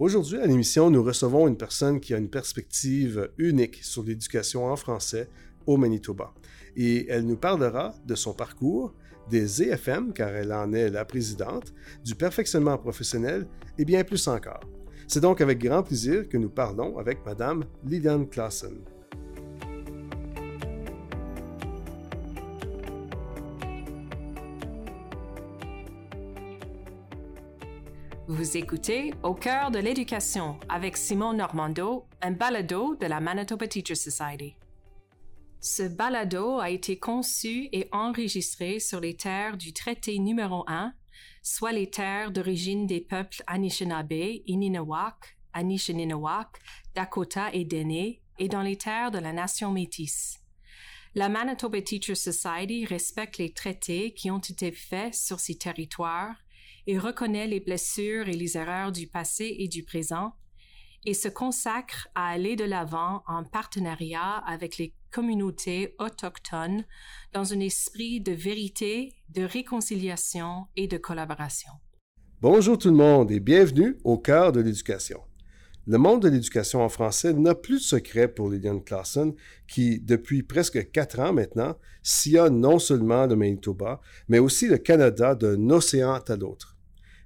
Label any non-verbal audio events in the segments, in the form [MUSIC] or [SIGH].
Aujourd'hui, à l'émission, nous recevons une personne qui a une perspective unique sur l'éducation en français au Manitoba. Et elle nous parlera de son parcours, des EFM, car elle en est la présidente, du perfectionnement professionnel et bien plus encore. C'est donc avec grand plaisir que nous parlons avec Madame Liliane Classen. Vous écoutez Au cœur de l'éducation avec Simon Normando, un balado de la Manitoba Teacher Society. Ce balado a été conçu et enregistré sur les terres du traité numéro 1, soit les terres d'origine des peuples Anishinaabe, Ininawak, Anishinaabe, Dakota et Dene, et dans les terres de la nation métisse. La Manitoba Teacher Society respecte les traités qui ont été faits sur ces territoires et reconnaît les blessures et les erreurs du passé et du présent et se consacre à aller de l'avant en partenariat avec les communautés autochtones dans un esprit de vérité, de réconciliation et de collaboration. Bonjour tout le monde et bienvenue au cœur de l'éducation. Le monde de l'éducation en français n'a plus de secret pour Liliane Clausen, qui, depuis presque quatre ans maintenant, sillonne non seulement le Manitoba, mais aussi le Canada d'un océan à l'autre.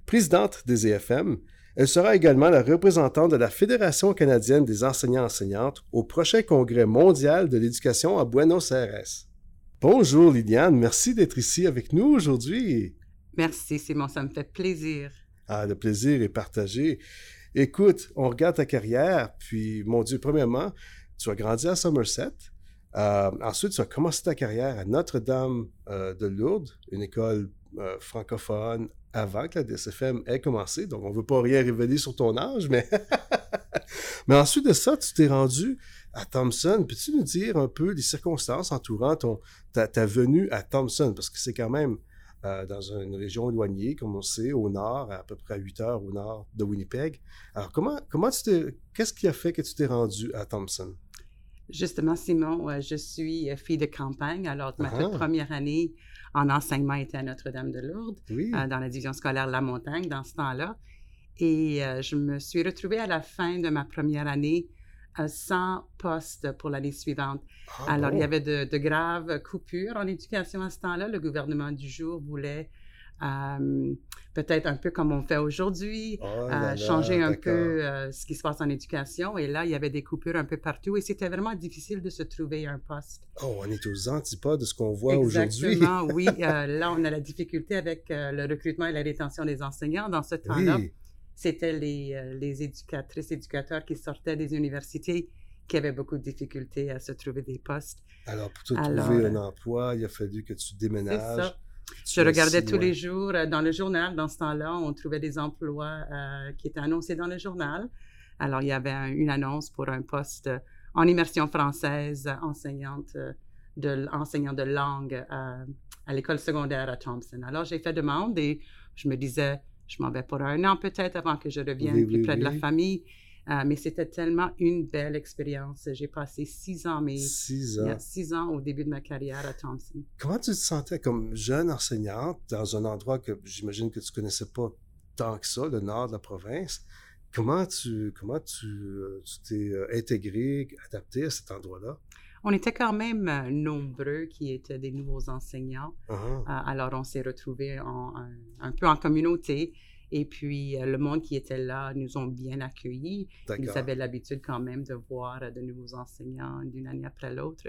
Présidente des EFM, elle sera également la représentante de la Fédération canadienne des enseignants-enseignantes au prochain congrès mondial de l'éducation à Buenos Aires. Bonjour Liliane, merci d'être ici avec nous aujourd'hui. Merci Simon, ça me fait plaisir. Ah, le plaisir est partagé. Écoute, on regarde ta carrière, puis mon Dieu, premièrement, tu as grandi à Somerset. Euh, ensuite, tu as commencé ta carrière à Notre-Dame euh, de Lourdes, une école euh, francophone avant que la DSFM ait commencé. Donc, on ne veut pas rien révéler sur ton âge, mais... [LAUGHS] mais ensuite de ça, tu t'es rendu à Thompson. Peux-tu nous dire un peu les circonstances entourant ton, ta, venue à Thompson? Parce que c'est quand même euh, dans une région éloignée, comme on sait, au nord, à peu près à 8 heures au nord de Winnipeg. Alors, comment, comment tu t'es... Qu'est-ce qui a fait que tu t'es rendu à Thompson? Justement, Simon, euh, je suis fille de campagne. Alors, ma toute ah. première année en enseignement était à Notre-Dame-de-Lourdes, euh, dans la division scolaire La Montagne, dans ce temps-là. Et euh, je me suis retrouvée à la fin de ma première année sans poste pour l'année suivante. Ah Alors, il y avait de, graves coupures en éducation à ce temps-là. Le gouvernement du jour voulait euh, peut-être un peu comme on fait aujourd'hui, oh changer un peu ce qui se passe en éducation. Et là, il y avait des coupures un peu partout et c'était vraiment difficile de se trouver un poste. Oh, on est aux antipodes de ce qu'on voit aujourd'hui. Exactement, [LAUGHS] oui. là, on a la difficulté avec le recrutement et la rétention des enseignants. Dans ce temps-là, c'était les, les éducatrices, éducateurs qui sortaient des universités qui avaient beaucoup de difficultés à se trouver des postes. Alors, pour te trouver un emploi, il a fallu que tu déménages. Je regardais tous les jours euh, dans le journal. Dans ce temps-là, on trouvait des emplois euh, qui étaient annoncés dans le journal. Alors, il y avait une annonce pour un poste en immersion française, enseignante de, enseignant de langue à l'école secondaire à Thompson. Alors, j'ai fait demande et je me disais, je m'en vais pour un an peut-être avant que je revienne plus près de la famille. Euh, mais c'était tellement une belle expérience. J'ai passé six ans, mais six ans. six ans au début de ma carrière à Thompson. Comment tu te sentais comme jeune enseignante dans un endroit que j'imagine que tu connaissais pas tant que ça, le nord de la province? Comment tu comment tu euh, t'es euh, intégré, adapté à cet endroit-là? On était quand même nombreux qui étaient des nouveaux enseignants. Uh-huh. alors, on s'est retrouvés un, peu en communauté. Et puis, euh, le monde qui était là nous ont bien accueillis. Ils avaient l'habitude quand même de voir de nouveaux enseignants d'une année après l'autre.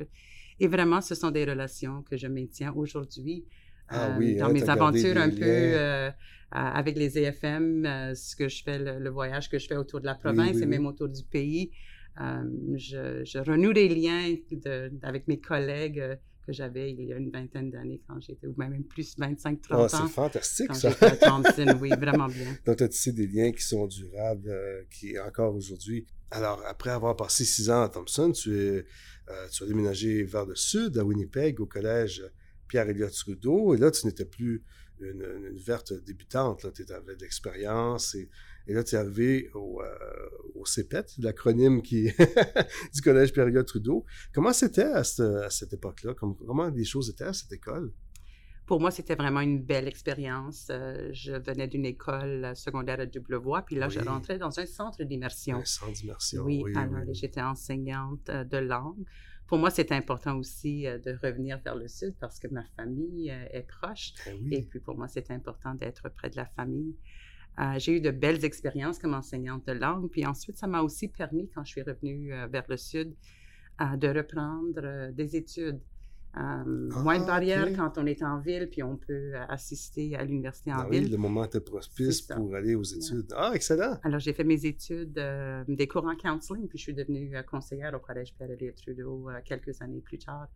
Et vraiment, ce sont des relations que je maintiens aujourd'hui. Ah euh, dans hein, mes aventures un peu euh, avec les EFM, ce que je fais, le, voyage que je fais autour de la province et même autour du pays, je, je, renoue des liens de, avec mes collègues que j'avais il y a une vingtaine d'années quand j'étais, ou même plus 25, 30 ans. C'est fantastique, ça. à Thompson, oui, vraiment bien. [LAUGHS] Donc, tu as tissé des liens qui sont durables, euh, qui encore aujourd'hui. Alors, après avoir passé six ans à Thompson, tu, es, euh, tu as déménagé vers le sud, à Winnipeg, au collège Pierre-Éliott Trudeau, et là, tu n'étais plus une, une, verte débutante, tu avais de l'expérience et et là, tu es arrivé au, euh, CEPET, l'acronyme qui [LAUGHS] du Collège Période Trudeau. Comment c'était à, cette, époque-là? Comment, les choses étaient à cette école? pour moi, c'était vraiment une belle expérience. Euh, je venais d'une école secondaire à double voie, puis là, je rentrais dans un centre d'immersion. Un centre d'immersion, oui. alors, j'étais enseignante euh, de langue. Pour moi, c'était important aussi euh, de revenir vers le sud parce que ma famille est proche. Ben Et puis, pour moi, c'était important d'être près de la famille. J'ai eu de belles expériences comme enseignante de langue. Puis ensuite, ça m'a aussi permis, quand je suis revenue vers le sud, de reprendre des études. Euh, moins de ah, barrières quand on est en ville, puis on peut euh, assister à l'université en ah ville. Oui, le moment était propice pour aller aux études. Ah, excellent! Alors, j'ai fait mes études, euh, des cours en counseling, puis je suis devenue conseillère au Collège Pierre-Éliott Trudeau quelques années plus tard.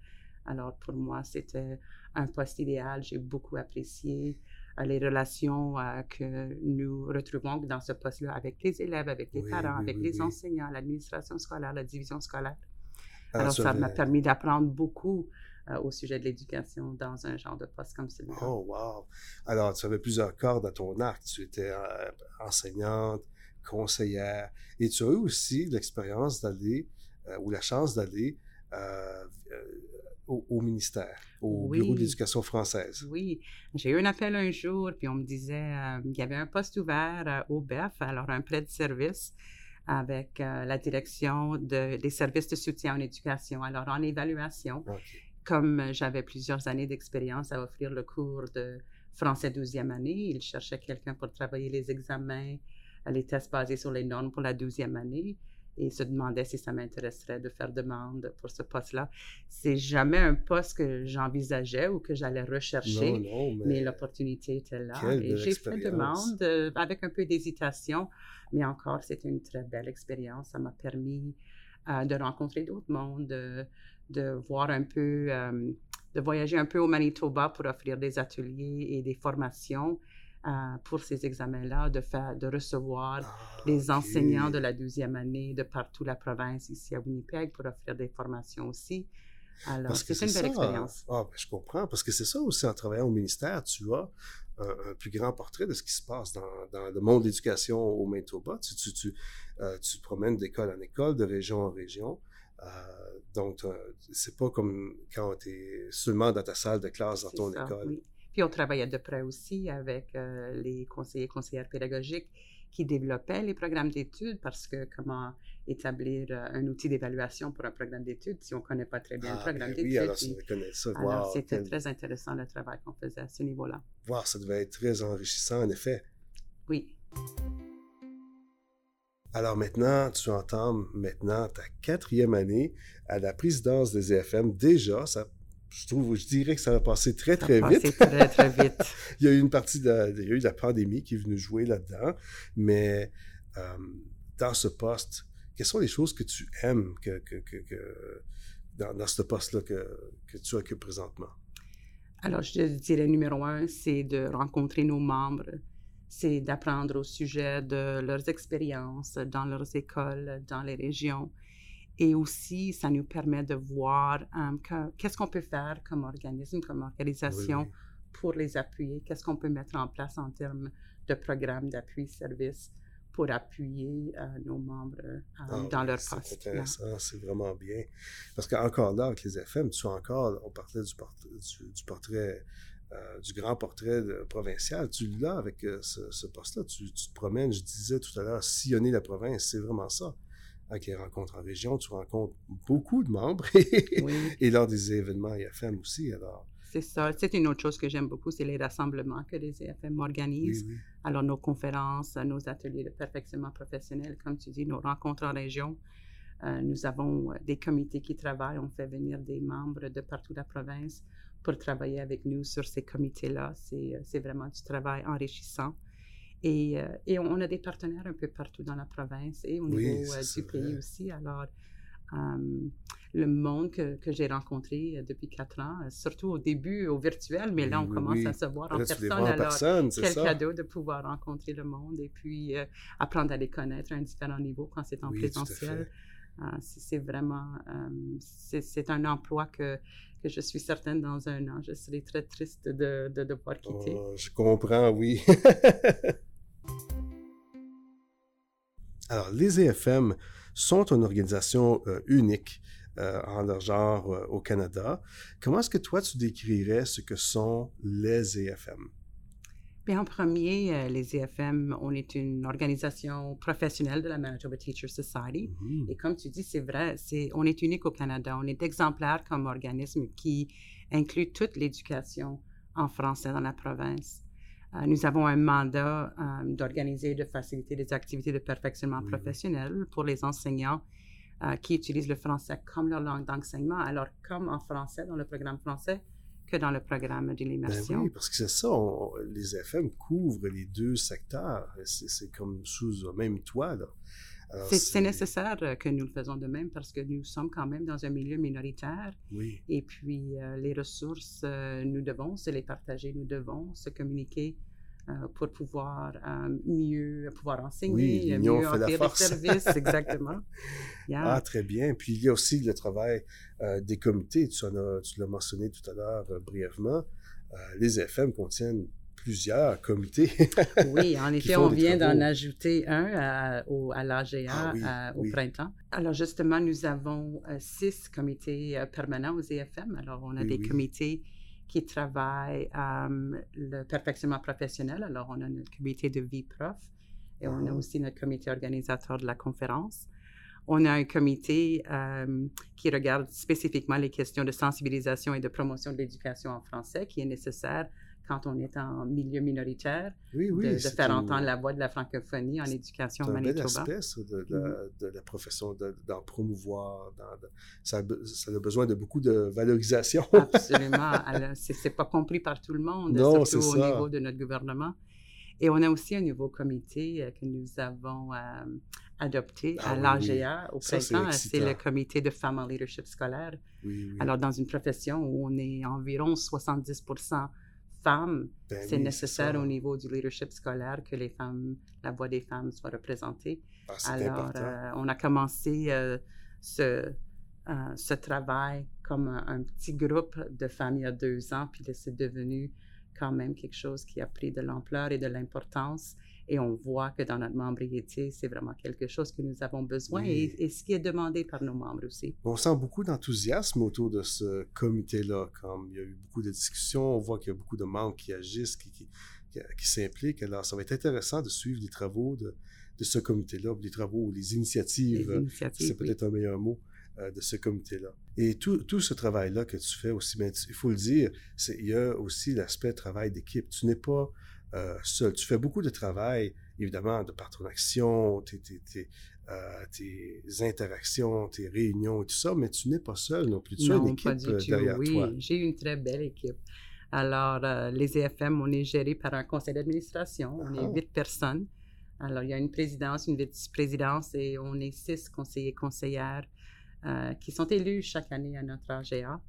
Alors, pour moi, c'était un poste idéal. J'ai beaucoup apprécié les relations que nous retrouvons dans ce poste-là avec les élèves, avec les parents, avec les enseignants, l'administration scolaire, la division scolaire. Ah, Alors, ça m'a permis d'apprendre beaucoup euh, au sujet de l'éducation dans un genre de poste comme celui-là. Oh, wow! Alors, tu avais plusieurs cordes à ton arc. Tu étais euh, enseignante, conseillère, et tu as eu aussi l'expérience d'aller, euh, ou la chance d'aller au, ministère, au Bureau de l'éducation française. Oui, j'ai eu un appel un jour, puis on me disait qu'il y avait un poste ouvert au BEF, alors un prêt de service avec la direction de, des services de soutien en éducation, alors en évaluation comme j'avais plusieurs années d'expérience à offrir le cours de français 12e année, il cherchait quelqu'un pour travailler les examens, les tests basés sur les normes pour la 12e année et se demandait si ça m'intéresserait de faire demande pour ce poste-là. C'est jamais un poste que j'envisageais ou que j'allais rechercher, mais, l'opportunité était là. Et j'ai fait demande euh, avec un peu d'hésitation, mais encore, c'était une très belle expérience. Ça m'a permis euh, de rencontrer d'autres mondes, de voir un peu, euh, de voyager un peu au Manitoba pour offrir des ateliers et des formations euh, pour ces examens-là, de, faire, de recevoir ah, les enseignants de la 12e année de partout la province, ici à Winnipeg, pour offrir des formations aussi. Alors, c'est une belle expérience. Ah, ben, je comprends, parce que c'est ça aussi, en travaillant au ministère, tu as un, plus grand portrait de ce qui se passe dans, dans le monde de l'éducation au Manitoba. Tu, tu, tu, euh, tu promènes d'école en école, de région en région. Euh, donc, c'est pas comme quand tu es seulement dans ta salle de classe dans ton école. Puis on travaillait de près aussi avec euh, les conseillers et conseillères pédagogiques qui développaient les programmes d'études parce que comment établir euh, un outil d'évaluation pour un programme d'études si on ne connaît pas très bien le ah, programme d'études. Oui, alors, ça. alors c'était très intéressant le travail qu'on faisait à ce niveau-là. Wow, ça devait être très enrichissant en effet. Oui. Alors maintenant, tu entends maintenant ta quatrième année à la présidence des EFM. Déjà, ça, je trouve, je dirais que ça va passer très, très ça vite. très, très [LAUGHS] vite. il y a eu une partie de, il y a eu la pandémie qui est venue jouer là-dedans. Mais euh, dans ce poste, quelles sont les choses que tu aimes que, que, que, dans, dans, ce poste-là que, que tu occupes présentement? Alors, je dirais numéro un, c'est de rencontrer nos membres, c'est d'apprendre au sujet de leurs expériences dans leurs écoles, dans les régions. Et aussi, ça nous permet de voir qu'est-ce qu'on peut faire comme organisme, comme organisation pour les appuyer, qu'est-ce qu'on peut mettre en place en termes de programmes d'appui service pour appuyer euh, nos membres euh, ah dans leur poste. C'est intéressant, c'est vraiment bien. Parce qu'encore là, avec les FM, tu as encore, on parlait du, du portrait euh, du grand portrait provincial. Tu l'as avec euh, ce, poste-là. Tu, te promènes, je disais tout à l'heure, sillonner la province, c'est vraiment ça. Avec les rencontres en région, tu rencontres beaucoup de membres [LAUGHS] et lors des événements IFM aussi. Alors, c'est ça. C'est une autre chose que j'aime beaucoup, c'est les rassemblements que les IFM organisent. Alors, nos conférences, nos ateliers de perfectionnement professionnel, comme tu dis, nos rencontres en région. Euh, nous avons des comités qui travaillent. On fait venir des membres de partout la province pour travailler avec nous sur ces comités-là. C'est euh, vraiment du travail enrichissant. Et, euh, et, on a des partenaires un peu partout dans la province et au niveau euh, du pays aussi. Alors, le monde que, que j'ai rencontré depuis quatre ans, surtout au début au virtuel, mais là, on commence à se voir en personne. alors, personne, quel ça. cadeau de pouvoir rencontrer le monde et puis apprendre à les connaître à un différent niveau quand c'est en présentiel. c'est vraiment, c'est un emploi que, que je suis certaine dans un an, je serai très triste de, de devoir quitter. Oh, je comprends, oui. [LAUGHS] Alors, les EFM sont une organisation euh, unique en leur genre au Canada. Comment est-ce que toi, tu décrirais ce que sont les EFM? Bien, en premier, les EFM, on est une organisation professionnelle de la Manitoba Teacher Society. Mm-hmm. Et comme tu dis, c'est vrai, c'est, on est unique au Canada. On est exemplaire comme organisme qui inclut toute l'éducation en français dans la province. Euh, nous avons un mandat euh, d'organiser et de faciliter des activités de perfectionnement professionnel pour les enseignants euh, qui utilisent le français comme leur langue d'enseignement, alors comme en français dans le programme français que dans le programme de l'immersion. Ben oui, parce que c'est ça, les FM couvrent les deux secteurs. C'est comme sous le même toit. Là. C'est nécessaire que nous le faisons de même parce que nous sommes quand même dans un milieu minoritaire. Oui. Et puis, euh, les ressources, euh, nous devons se les partager, nous devons se communiquer euh, pour pouvoir mieux pouvoir enseigner, mieux offrir des services. [LAUGHS] Exactement. Ah, très bien. Puis, il y a aussi le travail des comités. Tu, tu l'as mentionné tout à l'heure brièvement. les FM contiennent plusieurs comités. [LAUGHS] oui, en effet, on vient d'en ajouter un à, au, à l'AGA ah au printemps. Alors justement, nous avons euh, six comités euh, permanents aux EFM. Alors on a des comités qui travaillent euh, le perfectionnement professionnel. Alors on a notre comité de vie prof et on a ah. aussi notre comité organisateur de la conférence. On a un comité qui regarde spécifiquement les questions de sensibilisation et de promotion de l'éducation en français qui est nécessaire quand on est en milieu minoritaire, de, faire entendre la voix de la francophonie en éducation Manitoba. C'est un bel aspect de, la, mm-hmm. de, la, profession, d'en promouvoir. ça, ça, a besoin de beaucoup de valorisation. [LAUGHS] Absolument. [LAUGHS] C'est pas compris par tout le monde, surtout au niveau de notre gouvernement. Et on a aussi un nouveau comité euh, que nous avons euh, adopté à ah l'AGA au printemps. C'est le comité de femmes en leadership scolaire. Alors, dans une profession où on est environ 70 femmes, ben c'est nécessaire au niveau du leadership scolaire que les femmes, la voix des femmes soit représentée. Ah, Alors, euh, on a commencé euh, ce, euh, ce travail comme un, petit groupe de femmes il y a deux ans, puis c'est devenu quand même quelque chose qui a pris de l'ampleur et de l'importance. Et on voit que dans notre membriété, c'est vraiment quelque chose que nous avons besoin et, ce qui est demandé par nos membres aussi. On sent beaucoup d'enthousiasme autour de ce comité-là. Comme il y a eu beaucoup de discussions, on voit qu'il y a beaucoup de membres qui agissent, qui, qui, qui, s'impliquent. Alors, ça va être intéressant de suivre les travaux de, de ce comité-là, les travaux, les initiatives, les initiatives c'est peut-être un meilleur mot, euh, de ce comité-là. Et tout, tout ce travail-là que tu fais aussi, il faut le dire, il y a aussi l'aspect travail d'équipe. Tu n'es pas euh, seul. Tu fais beaucoup de travail, évidemment, de par ton action, tes, euh, tes, interactions, tes réunions et tout ça, mais tu n'es pas seul non plus. Tu as une équipe euh, derrière oui, j'ai une très belle équipe. Alors, les EFM, on est géré par un conseil d'administration. On est ah. huit personnes. Alors, il y a une présidence, une vice-présidence et on est six conseillers conseillères qui sont élus chaque année à notre AGA.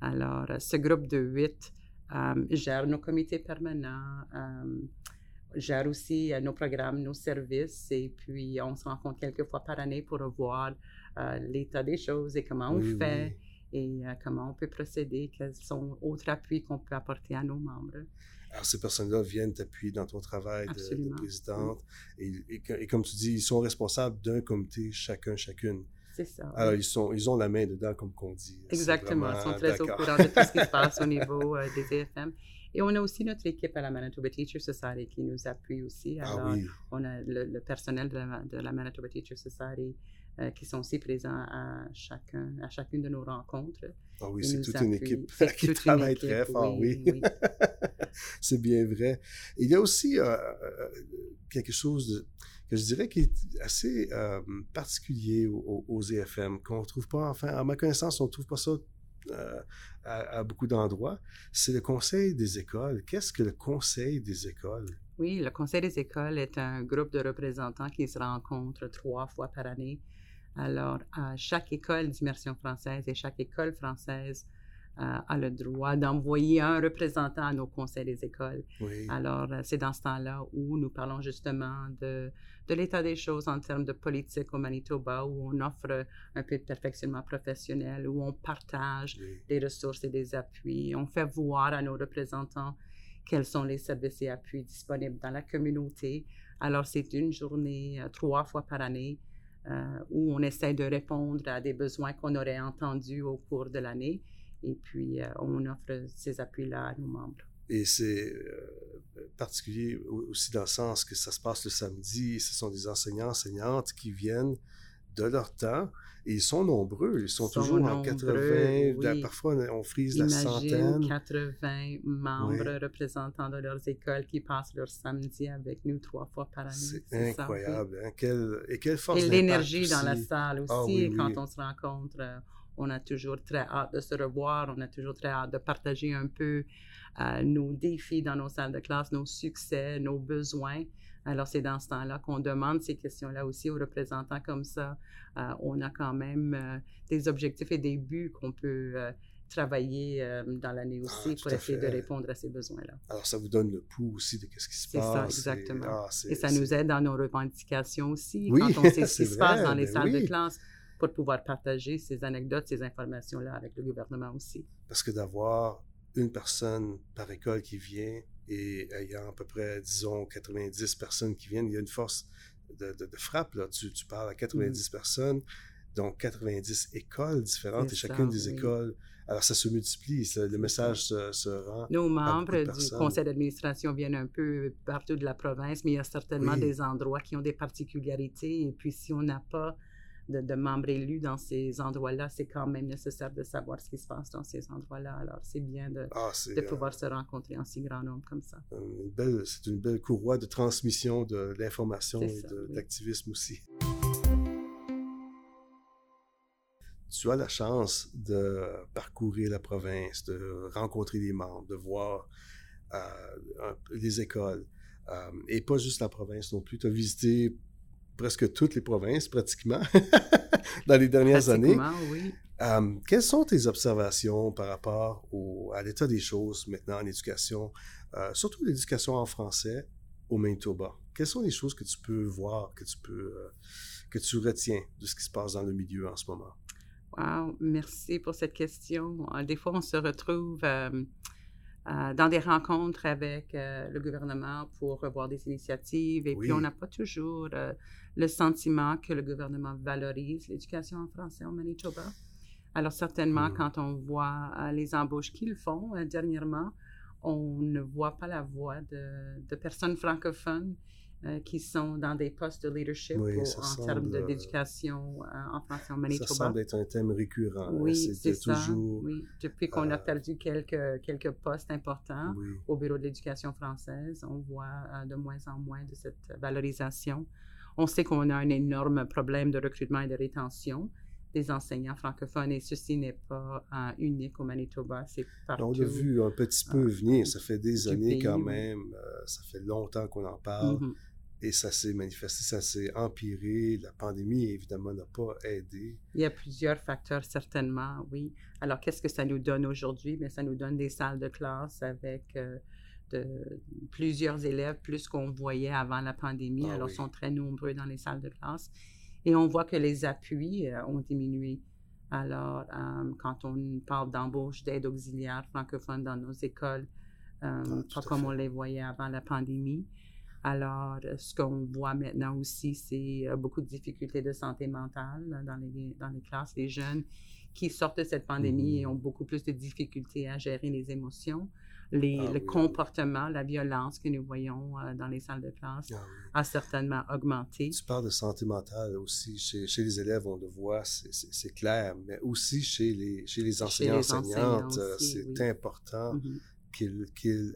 Alors, ce groupe de huit euh, gère nos comités permanents, euh, gère aussi euh, nos programmes, nos services, et puis on se rencontre quelques fois par année pour revoir l'état des choses et comment on fait. Et comment on peut procéder, quels sont autres appuis qu'on peut apporter à nos membres. Alors, ces personnes-là viennent t'appuyer dans ton travail de, présidente. Et, et, comme tu dis, ils sont responsables d'un comité, chacun, chacune. C'est ça. Alors, ils, sont, ils ont la main dedans, comme qu'on dit. Exactement. Ils sont très au courant de tout ce qui se [LAUGHS] passe au niveau euh, des EFM. Et on a aussi notre équipe à la Manitoba Teacher Society qui nous appuie aussi. Ah Alors, on a le, personnel de la, de la, Manitoba Teacher Society euh, qui sont aussi présents à, chacun, à chacune de nos rencontres. Ah oui, c'est toute une équipe [LAUGHS] qui travaille très fort, oui. [LAUGHS] c'est bien vrai. Il y a aussi euh, quelque chose de que je dirais qui est assez euh, particulier aux, EFM, qu'on ne trouve pas, enfin, à ma connaissance, on ne trouve pas ça euh, à, beaucoup d'endroits. C'est le Conseil des écoles. Qu'est-ce que le Conseil des écoles? Oui, le Conseil des écoles est un groupe de représentants qui se rencontre trois fois par année. Alors, à chaque école d'immersion française et chaque école française a le droit d'envoyer un représentant à nos conseils des écoles. Alors, euh, c'est dans ce temps-là où nous parlons justement de, de l'état des choses en termes de politique au Manitoba, où on offre un peu de perfectionnement professionnel, où on partage des ressources et des appuis. On fait voir à nos représentants quels sont les services et appuis disponibles dans la communauté. Alors, c'est une journée, euh, trois fois par année, où on essaie de répondre à des besoins qu'on aurait entendus au cours de l'année. Et puis, on offre ces appuis-là à nos membres. Et c'est particulier aussi dans le sens que ça se passe le samedi. Ce sont des enseignants, enseignantes qui viennent de leur temps. Et ils sont nombreux. Ils sont, toujours en 80. Parfois, on frise la centaine. 80 membres représentants de leurs écoles qui passent leur samedi avec nous trois fois par année. C'est incroyable. Hein? et quelle force Et l'énergie dans la salle ah aussi. quand on se rencontre, euh, on a toujours très hâte de se revoir. On a toujours très hâte de partager un peu euh, nos défis dans nos salles de classe, nos succès, nos besoins. Alors, c'est dans ce temps-là qu'on demande ces questions-là aussi aux représentants comme ça. Euh, on a quand même euh, des objectifs et des buts qu'on peut travailler dans l'année ah, aussi pour essayer de répondre à ces besoins-là. Alors, ça vous donne le pouls aussi de ce qui se passe. C'est ça, exactement. Ah, et, ça nous aide dans nos revendications aussi, quand on sait [LAUGHS] ce qui se passe dans les ben salles de classe pour pouvoir partager ces anecdotes, ces informations-là avec le gouvernement aussi. Parce que d'avoir une personne par école qui vient et ayant à peu près, disons, 90 personnes qui viennent, il y a une force de, frappe. Là. Tu, parles à 90 mm. personnes, donc 90 écoles différentes, et chacune des écoles. Alors, ça se multiplie, le message se, rend. Nos membres du conseil d'administration viennent un peu partout de la province, mais il y a certainement des endroits qui ont des particularités. Et puis, si on n'a pas de, membres élus dans ces endroits-là, c'est quand même nécessaire de savoir ce qui se passe dans ces endroits-là. Alors, c'est bien de, ah, de pouvoir euh, se rencontrer en si grand nombre comme ça. C'est une belle courroie de transmission de l'information et de l'activisme aussi. Tu as la chance de parcourir la province, de rencontrer des membres, de voir euh, les écoles. Euh, et pas juste la province non plus. Tu as visité presque toutes les provinces, pratiquement, [LAUGHS] dans les dernières années. Oui. Euh, quelles sont tes observations par rapport au, à l'état des choses maintenant en éducation, euh, surtout l'éducation en français au Manitoba? Quelles sont les choses que tu peux voir, que tu peux, euh, que tu retiens de ce qui se passe dans le milieu en ce moment? Wow, merci pour cette question. Des fois, on se retrouve euh, dans des rencontres avec euh, le gouvernement pour revoir des initiatives. Et puis, on n'a pas toujours euh, le sentiment que le gouvernement valorise l'éducation en français au Manitoba. Alors, certainement, hmm. quand on voit les embauches qu'ils font dernièrement, on ne voit pas la voix de, de personnes francophones euh, qui sont dans des postes de leadership en termes d'éducation euh, en français en Manitoba. Ça semble être un thème récurrent. Hein, oui, c'est. Toujours, oui. Depuis qu'on a euh, perdu quelques, quelques postes importants au Bureau de l'éducation française, on voit de moins en moins de cette valorisation. On sait qu'on a un énorme problème de recrutement et de rétention des enseignants francophones et ceci n'est pas unique au Manitoba, c'est partout. On l'a vu un petit peu venir, ça fait des années quand même, ça fait longtemps qu'on en parle. Mm-hmm. Et ça s'est manifesté, ça s'est empiré. La pandémie, évidemment, n'a pas aidé. Il y a plusieurs facteurs, certainement, oui. Alors, qu'est-ce que ça nous donne aujourd'hui? Bien, ça nous donne des salles de classe avec euh, de, plusieurs élèves, plus qu'on voyait avant la pandémie. Ah Alors, ils sont très nombreux dans les salles de classe. Et on voit que les appuis euh, ont diminué. Alors, euh, quand on parle d'embauche d'aide auxiliaire francophone dans nos écoles, ah, pas comme on les voyait avant la pandémie. Alors, euh, ce qu'on voit maintenant aussi, c'est euh, beaucoup de difficultés de santé mentale dans les, dans les classes. Les jeunes qui sortent de cette pandémie mmh. ont beaucoup plus de difficultés à gérer les émotions. Les, ah le comportement, la violence que nous voyons euh, dans les salles de classe ah a certainement augmenté. Tu parles de santé mentale aussi. Chez, chez les élèves, on le voit, c'est clair, mais aussi chez les, chez les enseignants, enseignantes, c'est important mmh qu'ils,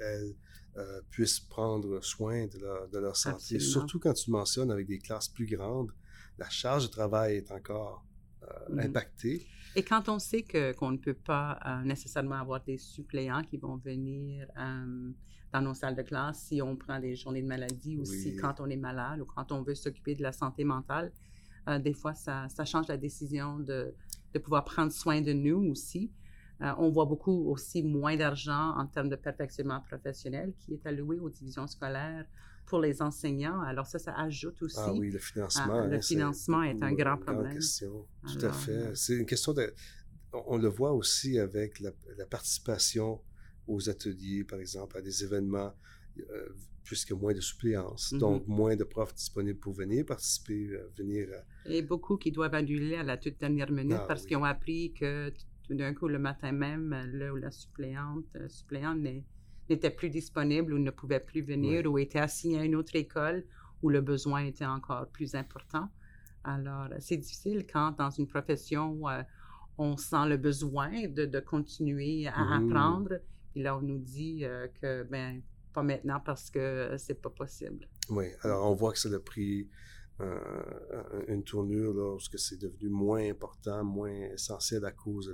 euh, puissent prendre soin de leur, de leur santé. Surtout quand tu mentionnes avec des classes plus grandes, la charge de travail est encore euh, mm-hmm. impactée. Et quand on sait que, qu'on ne peut pas euh, nécessairement avoir des suppléants qui vont venir dans nos salles de classe si on prend des journées de maladie ou si quand on est malade ou quand on veut s'occuper de la santé mentale, des fois ça, ça, change la décision de, de pouvoir prendre soin de nous aussi. Euh, on voit beaucoup aussi moins d'argent en termes de perfectionnement professionnel qui est alloué aux divisions scolaires pour les enseignants. Alors ça, ça ajoute aussi. Ah oui, le financement. le hein, financement est, un grand problème. Question. Tout à fait. Euh, c'est une question de... On le voit aussi avec la, participation aux ateliers, par exemple, à des événements. puisque moins de suppléance, mm-hmm. donc moins de profs disponibles pour venir participer, venir. Et beaucoup qui doivent annuler à la toute dernière minute ah parce qu'ils ont appris que tout d'un coup, le matin même, le ou la suppléante, suppléante n'était plus disponible ou ne pouvait plus venir ou était assigné à une autre école où le besoin était encore plus important. Alors, c'est difficile quand dans une profession, on sent le besoin de, de continuer à mmh. apprendre. Puis là, on nous dit que, ben, pas maintenant parce que c'est pas possible. Oui, alors on voit que ça a pris une tournure lorsque c'est devenu moins important, moins essentiel à cause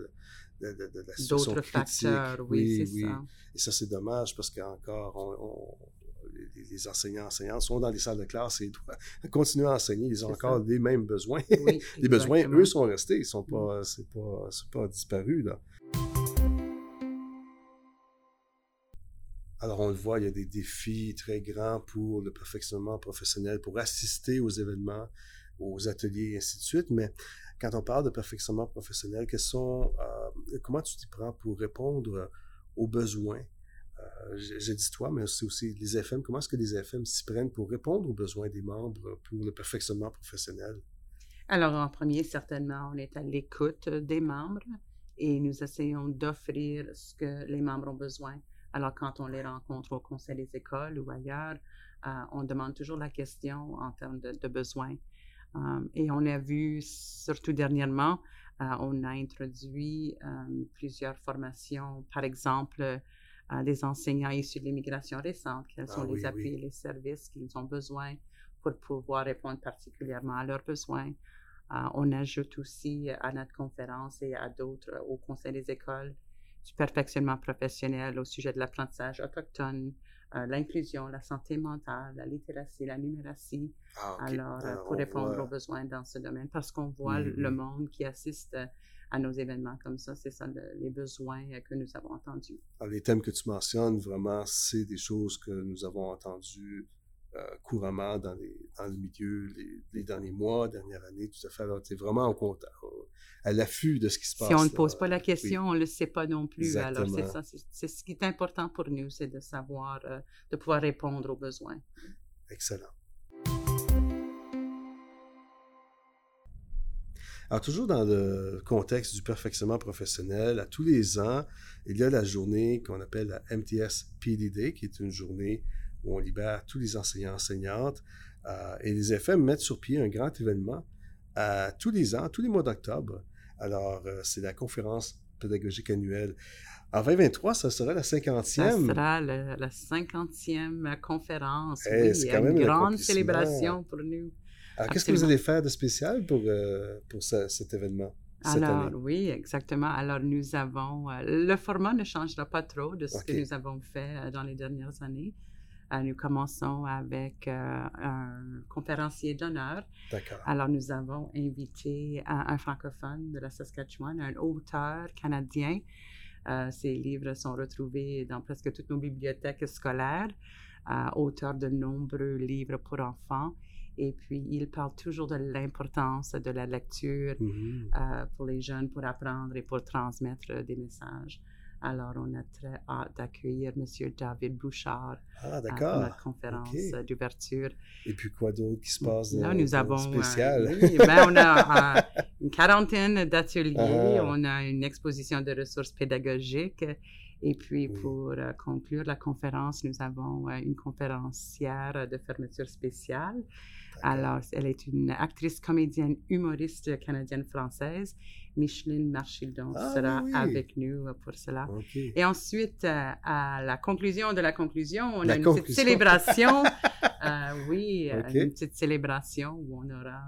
de, de, de, la situation D'autres facteurs, oui, c'est ça. Et ça, c'est dommage parce qu'encore, on, les, enseignants enseignants sont dans les salles de classe et doivent [LAUGHS] continuer à enseigner. Ils ont encore les mêmes besoins. [LAUGHS] les besoins, eux, sont restés. Ils sont pas, mm. c'est pas, pas disparu, là. Alors, on le voit, il y a des défis très grands pour le perfectionnement professionnel, pour assister aux événements, aux ateliers et ainsi de suite. Mais quand on parle de perfectionnement professionnel, euh, comment tu t'y prends pour répondre aux besoins? Euh, j'ai dit toi, mais c'est aussi les FM. Comment est-ce que les FM s'y prennent pour répondre aux besoins des membres pour le perfectionnement professionnel? Alors, en premier, certainement, on est à l'écoute des membres et nous essayons d'offrir ce que les membres ont besoin. Alors, quand on les rencontre au conseil des écoles ou ailleurs, euh, on demande toujours la question en termes de, besoins. Euh, et on a vu, surtout dernièrement, euh, on a introduit plusieurs formations, par exemple, des enseignants issus de l'immigration récente, quels sont ah les appuis et les services qu'ils ont besoin pour pouvoir répondre particulièrement à leurs besoins. on ajoute aussi à notre conférence et à d'autres au conseil des écoles du perfectionnement professionnel au sujet de l'apprentissage autochtone, euh, l'inclusion, la santé mentale, la littératie, la numératie. Ah, Alors, euh, pour répondre aux besoins dans ce domaine, parce qu'on voit le mm-hmm. monde qui assiste à nos événements comme ça, c'est ça les besoins que nous avons entendus. Alors, les thèmes que tu mentionnes, vraiment, c'est des choses que nous avons entendues euh, couramment dans, les, dans le milieu les, derniers mois, dernières années, tout à fait. Alors, c'est vraiment au compte, à l'affût de ce qui se passe. Si on ne pose pas la question, on ne le sait pas non plus. Alors, c'est ça. C'est ce qui est important pour nous, c'est de savoir, euh, de pouvoir répondre aux besoins. Excellent. Alors, toujours dans le contexte du perfectionnement professionnel, à tous les ans, il y a la journée qu'on appelle la MTS PD Day, qui est une journée où on libère tous les enseignants enseignantes. Euh, et les FM mettent sur pied un grand événement euh, tous les ans, tous les mois d'octobre. Alors, euh, c'est la conférence pédagogique annuelle. En 2023, ça sera la 50e. Ça sera la 50e conférence. oui, c'est quand même une grande célébration pour nous. Alors, qu'est-ce que vous allez faire de spécial pour, pour cet événement? Alors, oui, exactement. Alors, nous avons. le format ne changera pas trop de ce que nous avons fait dans les dernières années. Euh, nous commençons avec euh, un conférencier d'honneur. D'accord. Alors, nous avons invité un, francophone de la Saskatchewan, un auteur canadien. Euh, ses livres sont retrouvés dans presque toutes nos bibliothèques scolaires, auteur de nombreux livres pour enfants. Et puis, il parle toujours de l'importance de la lecture mm-hmm. pour les jeunes, pour apprendre et pour transmettre des messages. Alors, on a très hâte d'accueillir M. David Bouchard ah, à notre conférence d'ouverture. Et puis, quoi d'autre qui se passe Là, nous avons, spécial? Ben, on a [LAUGHS] une quarantaine d'ateliers, ah. on a une exposition de ressources pédagogiques. Et puis, pour euh, conclure la conférence, nous avons euh, une conférencière de fermeture spéciale. Alors, elle est une actrice, comédienne, humoriste canadienne-française. Micheline Marchildon ah sera avec nous pour cela. Et ensuite, euh, à la conclusion de la conclusion, on a une petite célébration. [LAUGHS] Euh, oui, euh, une petite célébration où on aura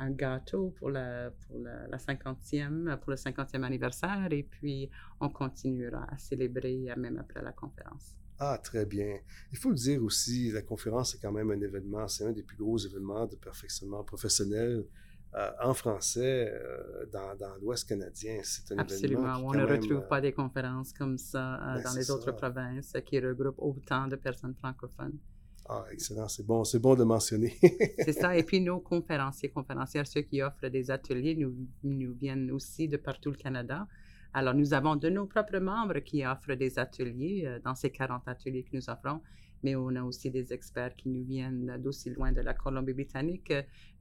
un gâteau pour, la, pour la, 50e, pour le 50e anniversaire. Et puis, on continuera à célébrer même après la conférence. Ah, très bien. Il faut le dire aussi, la conférence est quand même un événement, c'est un des plus gros événements de perfectionnement professionnel euh, en français euh, dans, dans l'Ouest canadien. C'est un Absolument. événement. On ne retrouve euh, pas des conférences comme ça ben, dans les autres provinces qui regroupent autant de personnes francophones. Ah, excellent. C'est bon, c'est bon de mentionner. [LAUGHS] c'est ça. Et puis, nos conférenciers, conférencières, ceux qui offrent des ateliers, nous, nous viennent aussi de partout le Canada. Alors, nous avons de nos propres membres qui offrent des ateliers dans ces 40 ateliers que nous offrons, mais on a aussi des experts qui nous viennent d'aussi loin de la Colombie-Britannique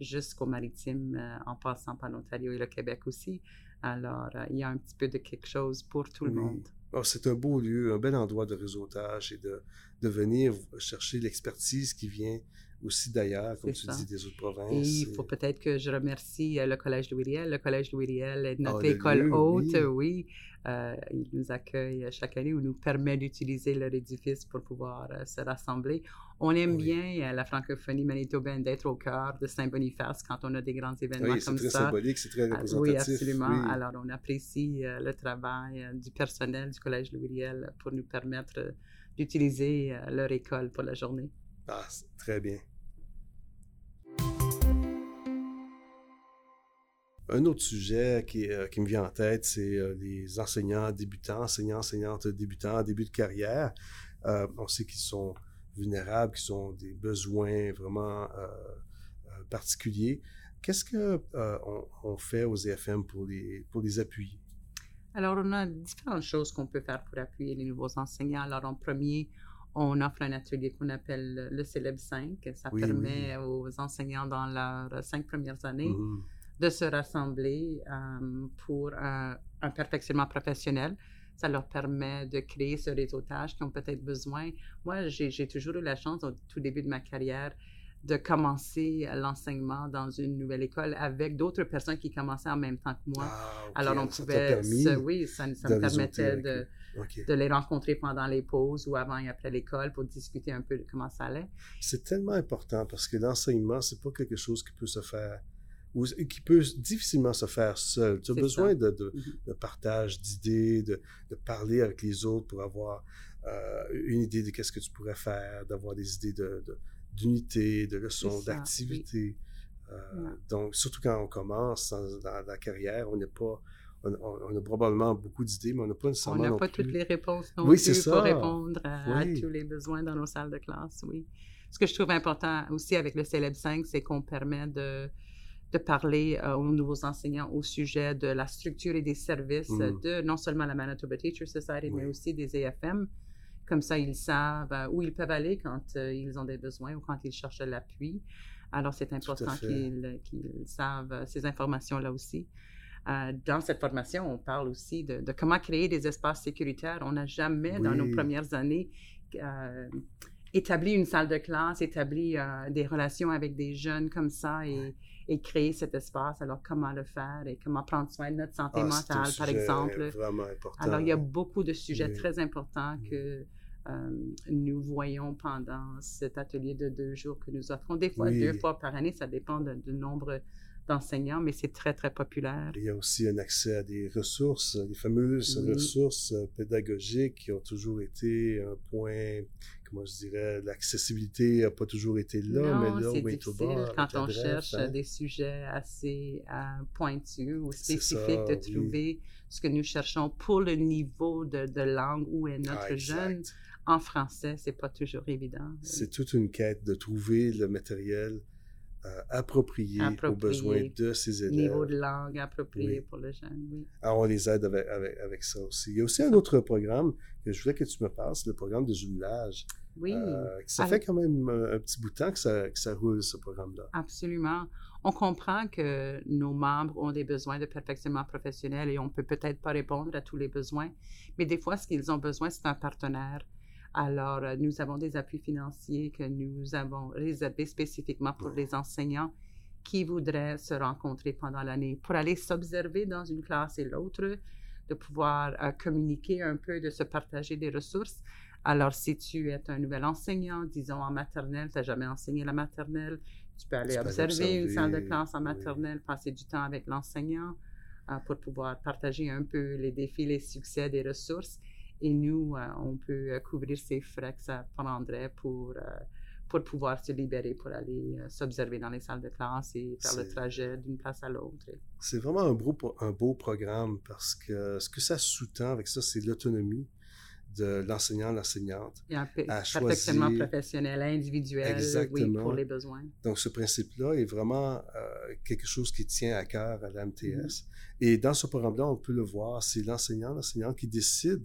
jusqu'au maritime, en passant par l'Ontario et le Québec aussi. Alors, il y a un petit peu de quelque chose pour tout le monde. Oh, c'est un beau lieu, un bel endroit de réseautage et de, de venir chercher l'expertise qui vient aussi d'ailleurs, comme tu dis, des autres provinces. Et il faut peut-être que je remercie euh, le Collège Louis Riel. Le Collège Louis Riel est notre ah, école haute, oui. Euh, il nous accueille chaque année ou nous permet d'utiliser leur édifice pour pouvoir euh, se rassembler. On aime bien la francophonie manitobaine d'être au cœur de Saint-Boniface quand on a des grands événements comme ça. C'est très symbolique, c'est très représentatif. oui, absolument. Alors, on apprécie le travail du personnel du Collège Louis Riel pour nous permettre d'utiliser leur école pour la journée. Ah, très bien. Un autre sujet qui, euh, qui me vient en tête, c'est euh, les enseignants débutants, enseignants, enseignantes débutants, début de carrière. Euh, on sait qu'ils sont vulnérables, qu'ils ont des besoins vraiment particuliers. Qu'est-ce qu'on on fait aux EFM pour les, pour les appuyer? Alors, on a différentes choses qu'on peut faire pour appuyer les nouveaux enseignants. Alors, en premier, on offre un atelier qu'on appelle le Célèbre 5. Ça permet aux enseignants dans leurs cinq premières années mm-hmm de se rassembler euh, pour un, perfectionnement professionnel. Ça leur permet de créer ce réseautage qu'ils ont peut-être besoin. Moi, j'ai toujours eu la chance, au tout début de ma carrière, de commencer l'enseignement dans une nouvelle école avec d'autres personnes qui commençaient en même temps que moi. Ah, Alors, on pouvait, oui, ça, me permettait de, de, les rencontrer pendant les pauses ou avant et après l'école pour discuter un peu de comment ça allait. C'est tellement important parce que l'enseignement, c'est pas quelque chose qui peut se faire ou qui peut difficilement se faire seul. Tu as besoin de, mm-hmm. de, partage d'idées, de, de, parler avec les autres pour avoir euh, une idée de qu'est-ce que tu pourrais faire, d'avoir des idées d'unité, de, leçons, d'activité. Euh, donc, surtout quand on commence dans, la carrière, on n'est pas... On, a probablement beaucoup d'idées, mais on n'a pas nécessairement. On n'a pas toutes les réponses non oui, plus pour répondre à, tous les besoins dans nos salles de classe, oui. Ce que je trouve important aussi avec le Célèbre 5, c'est qu'on permet de, de parler euh, aux nouveaux enseignants au sujet de la structure et des services mm. de non seulement la Manitoba Teacher Society, mais aussi des AFM. Comme ça, ils savent euh, où ils peuvent aller quand euh, ils ont des besoins ou quand ils cherchent l'appui. Alors, c'est important qu'ils savent ces informations-là aussi. dans cette formation, on parle aussi de, comment créer des espaces sécuritaires. On n'a jamais, dans nos premières années, établi une salle de classe, établi des relations avec des jeunes comme ça et, et créer cet espace. Alors, comment le faire et comment prendre soin de notre santé ah, mentale, par exemple. Vraiment important. Alors, il y a beaucoup de sujets très importants que euh, nous voyons pendant cet atelier de deux jours que nous offrons. Des fois, deux fois par année, ça dépend du nombre d'enseignants, mais c'est très, très populaire. Il y a aussi un accès à des ressources, les fameuses ressources euh, pédagogiques qui ont toujours été un point moi je dirais, l'accessibilité n'a pas toujours été là, mais là, c'est difficile quand on cherche hein. des sujets assez euh, pointus ou spécifiques de trouver ce que nous cherchons pour le niveau de, de langue où est notre ah, jeune. En français, c'est pas toujours évident. C'est toute une quête de trouver le matériel euh, approprié, aux besoins de ces élèves. Niveau de langue approprié pour le jeune, oui. Alors, on les aide avec, avec, ça aussi. Il y a aussi un autre programme que je voulais que tu me passes, le programme de jumelage. Oui. Euh, ça fait quand même euh, un petit bout de temps que ça, que ça roule, ce programme-là. Absolument. On comprend que nos membres ont des besoins de perfectionnement professionnel et on peut peut-être pas répondre à tous les besoins, mais des fois, ce qu'ils ont besoin, c'est un partenaire alors, euh, nous avons des appuis financiers que nous avons réservés spécifiquement pour les enseignants qui voudraient se rencontrer pendant l'année pour aller s'observer dans une classe et l'autre, de pouvoir euh, communiquer un peu, de se partager des ressources. Alors, si tu es un nouvel enseignant, disons en maternelle, tu n'as jamais enseigné la maternelle, tu peux aller observer, une salle de classe en maternelle, passer du temps avec l'enseignant euh, pour pouvoir partager un peu les défis, les succès des ressources. Et nous, euh, on peut euh, couvrir ces frais que ça prendrait pour, euh, pour pouvoir se libérer, pour aller s'observer dans les salles de classe et faire le trajet d'une place à l'autre. C'est vraiment un beau, un beau programme parce que ce que ça sous-tend avec ça, c'est l'autonomie de l'enseignant, l'enseignante. A un perfectionnement professionnel, individuel, oui, pour les besoins. Donc, ce principe-là est vraiment euh, quelque chose qui tient à cœur à l'MTS. Mm-hmm. Et dans ce programme-là, on peut le voir, c'est l'enseignant, l'enseignante qui décide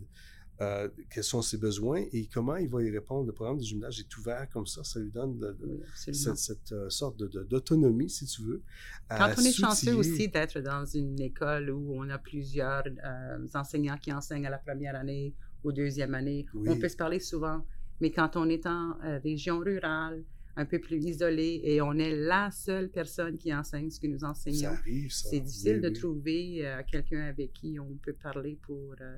euh, quels sont ses besoins et comment il va y répondre. Le programme de jumelage est ouvert comme ça, ça lui donne cette, euh, sorte d'autonomie, si tu veux. Quand on est chanceux aussi d'être dans une école où on a plusieurs enseignants qui enseignent à la première année ou deuxième année. On peut se parler souvent, mais quand on est en euh, région rurale, un peu plus isolée, et on est la seule personne qui enseigne ce que nous enseignons, c'est difficile de trouver euh, quelqu'un avec qui on peut parler pour, euh,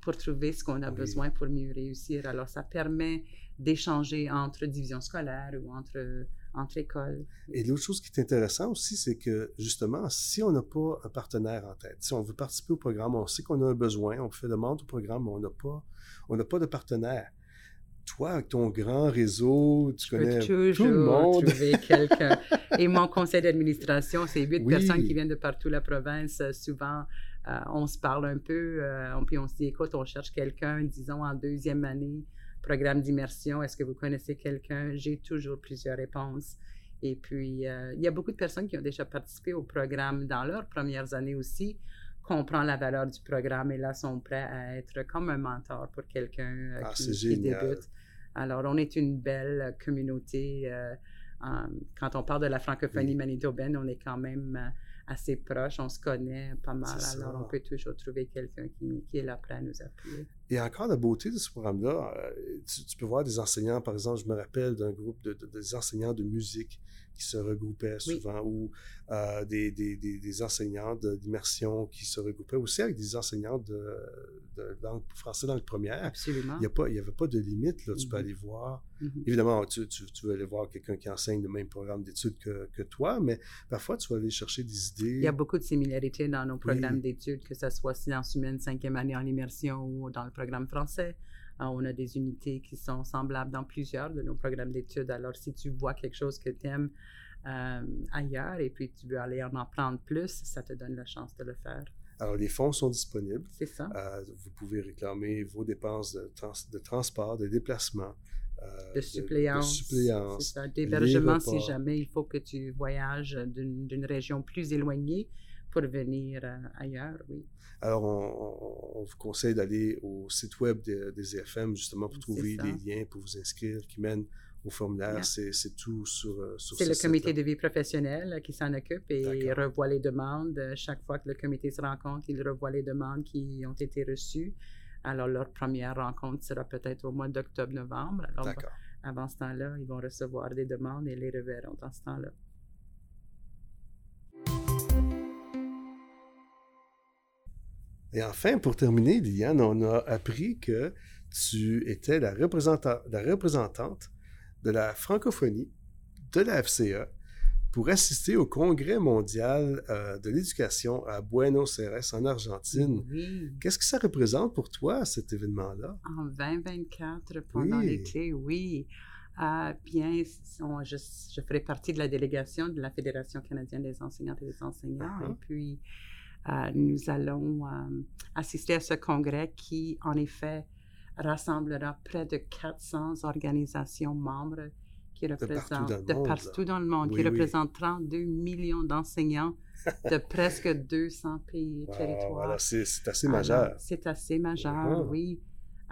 pour trouver ce qu'on a besoin pour mieux réussir. Alors, ça permet d'échanger entre divisions scolaires ou entre entre écoles. Et l'autre chose qui est intéressante aussi, c'est que justement, si on n'a pas un partenaire en tête, si on veut participer au programme, on sait qu'on a un besoin, on fait demande au programme, mais on n'a pas, on n'a pas de partenaire. Toi, avec ton grand réseau, tu connais tout le monde. trouver [LAUGHS] quelqu'un. Et mon conseil d'administration, c'est huit personnes qui viennent de partout la province. Souvent, euh, on se parle un peu, euh, puis on se dit, écoute, on cherche quelqu'un, disons, en deuxième année programme d'immersion, est-ce que vous connaissez quelqu'un? J'ai toujours plusieurs réponses. Et puis, euh, il y a beaucoup de personnes qui ont déjà participé au programme dans leurs premières années aussi, comprennent la valeur du programme et là sont prêts à être comme un mentor pour quelqu'un euh, ah, qui, débute. Alors, on est une belle communauté. Euh, quand on parle de la francophonie manitobaine, on est quand même assez proches, on se connaît pas mal, alors on peut toujours trouver quelqu'un qui, qui, est là prêt à nous appuyer. Et encore la beauté de ce programme-là, euh, tu, peux voir des enseignants, par exemple, je me rappelle d'un groupe de, des enseignants de musique qui se regroupaient souvent, ou euh, des, des, des, enseignants d'immersion qui se regroupaient aussi avec des enseignants de, de langue français langue première. Absolument. Il n'y avait pas de limite, là. Tu peux mm-hmm. aller voir. Mm-hmm. Évidemment, tu, tu, tu, veux aller voir quelqu'un qui enseigne le même programme d'études que, que, toi, mais parfois, tu vas aller chercher des idées. Il y a beaucoup de similarités dans nos programmes d'études, que ce soit sciences humaines, cinquième année en immersion ou dans le programme français. Euh, on a des unités qui sont semblables dans plusieurs de nos programmes d'études. Alors, si tu vois quelque chose que tu aimes euh, ailleurs et puis tu veux aller en apprendre plus, ça te donne la chance de le faire. Alors, les fonds sont disponibles. C'est ça. Euh, vous pouvez réclamer vos dépenses de, de transport, de déplacement. de suppléance. C'est ça. D'hébergement si jamais il faut que tu voyages d'une région plus éloignée pour venir ailleurs, oui. Alors, on, vous conseille d'aller au site web des EFM justement pour trouver les liens pour vous inscrire qui mènent au formulaire. C'est tout sur, euh, sur C'est le comité de vie professionnelle qui s'en occupe et revoit les demandes. Chaque fois que le comité se rencontre, il revoit les demandes qui ont été reçues. Alors, leur première rencontre sera peut-être au mois d'octobre-novembre. Alors, avant ce temps-là, ils vont recevoir des demandes et les reverront dans ce temps-là. Et enfin, pour terminer, Liliane, on a appris que tu étais la, la représentante de la francophonie de la FCA pour assister au Congrès mondial euh, de l'éducation à Buenos Aires, en Argentine. Qu'est-ce que ça représente pour toi, cet événement-là? En 2024, pendant l'été, oui. Euh, bien, je, ferai partie de la délégation de la Fédération canadienne des enseignantes et des enseignants. Uh-huh. Et puis, nous allons euh, assister à ce congrès qui, en effet, rassemblera près de 400 organisations membres qui représentent de partout dans le monde, qui représentent 32 millions d'enseignants de [LAUGHS] presque 200 pays et territoires. C'est assez majeur. C'est assez majeur, oui.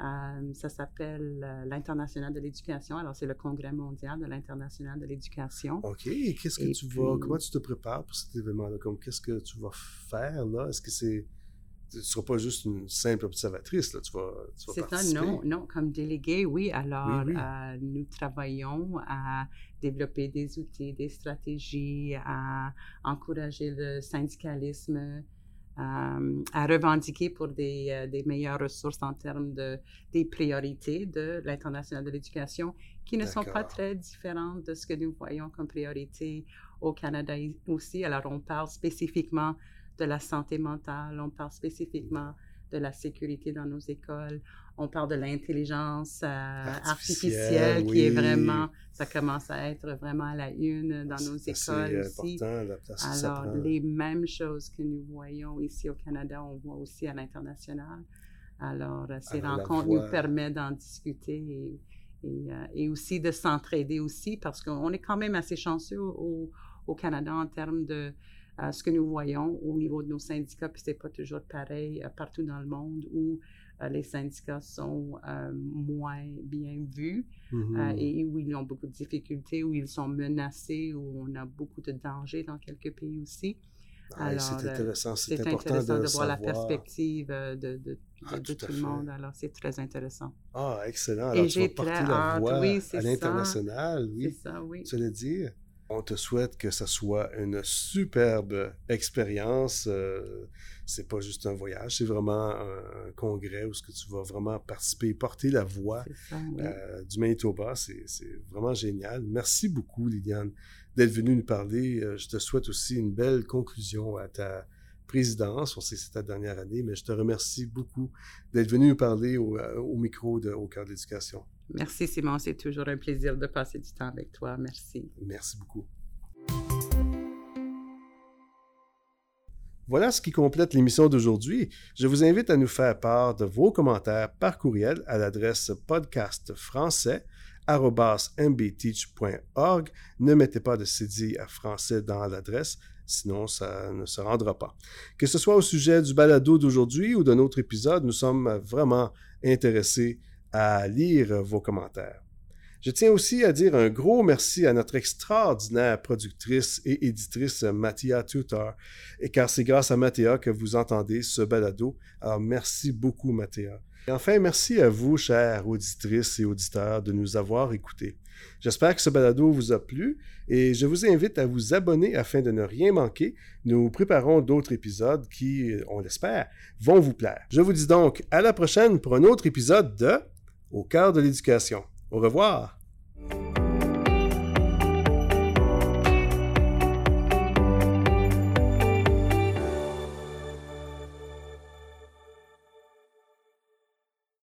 Euh, ça s'appelle euh, l'International de l'éducation. Alors, c'est le Congrès mondial de l'International de l'éducation. OK. qu'est-ce que tu vas, comment tu te prépares pour cet événement-là? Comme, qu'est-ce que tu vas faire, là? Est-ce que c'est, tu ne seras pas juste une simple observatrice, là, tu vas, tu vas C'est ça, non, non, comme délégué, oui. Alors, euh, nous travaillons à développer des outils, des stratégies, à encourager le syndicalisme, à revendiquer pour des, euh, des, meilleures ressources en termes de, des priorités de l'International de l'éducation, qui ne sont pas très différentes de ce que nous voyons comme priorité au Canada aussi. Alors, on parle spécifiquement de la santé mentale, on parle spécifiquement de la sécurité dans nos écoles. On parle de l'intelligence euh, artificielle, qui est vraiment, ça commence à être vraiment à la une dans nos écoles aussi. Alors, les mêmes choses que nous voyons ici au Canada, on voit aussi à l'international. Alors, ces rencontres nous permettent d'en discuter et, et, aussi de s'entraider aussi parce qu'on est quand même assez chanceux au, au Canada en termes de ce que nous voyons au niveau de nos syndicats, puis c'est pas toujours pareil partout dans le monde où euh, les syndicats sont euh, moins bien vus euh, mm-hmm. et où ils ont beaucoup de difficultés, où ils sont menacés, où on a beaucoup de dangers dans quelques pays aussi. Alors, c'est intéressant, c'est important intéressant de, voir la perspective de, de, ah, tout, le monde. Alors, c'est très intéressant. Ah, excellent. Alors, et tu vas porter la voix à l'international, oui. C'est ça, oui. Tu veux dire? On te souhaite que ça soit une superbe expérience. Euh, c'est pas juste un voyage, c'est vraiment un, congrès où ce que tu vas vraiment participer, porter la voix euh, du Manitoba. C'est vraiment génial. Merci beaucoup, Liliane, d'être venue nous parler. Euh, je te souhaite aussi une belle conclusion à ta présidence. On sait que c'est ta dernière année, mais je te remercie beaucoup d'être venu nous parler au, au micro de Au cœur de l'éducation. Merci Simon, c'est toujours un plaisir de passer du temps avec toi. Merci. Merci beaucoup. Voilà ce qui complète l'émission d'aujourd'hui. Je vous invite à nous faire part de vos commentaires par courriel à l'adresse podcastfrançais.mbteach.org. Ne mettez pas de CD à français dans l'adresse, sinon ça ne se rendra pas. Que ce soit au sujet du balado d'aujourd'hui ou d'un autre épisode, nous sommes vraiment intéressés à lire vos commentaires. Je tiens aussi à dire un gros merci à notre extraordinaire productrice et éditrice Mattia Tutor, car c'est grâce à Mattia que vous entendez ce balado. Alors merci beaucoup Mattia. Et enfin, merci à vous, chères auditrices et auditeurs, de nous avoir écoutés. J'espère que ce balado vous a plu et je vous invite à vous abonner afin de ne rien manquer. Nous préparons d'autres épisodes qui, on l'espère, vont vous plaire. Je vous dis donc à la prochaine pour un autre épisode de au cœur de l'éducation. Au revoir!